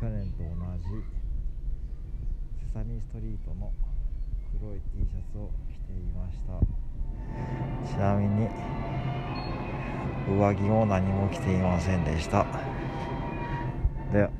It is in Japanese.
去年と同じセサミストリートの黒い T シャツを着ていました。ちなみに上着も何も着ていませんでした。では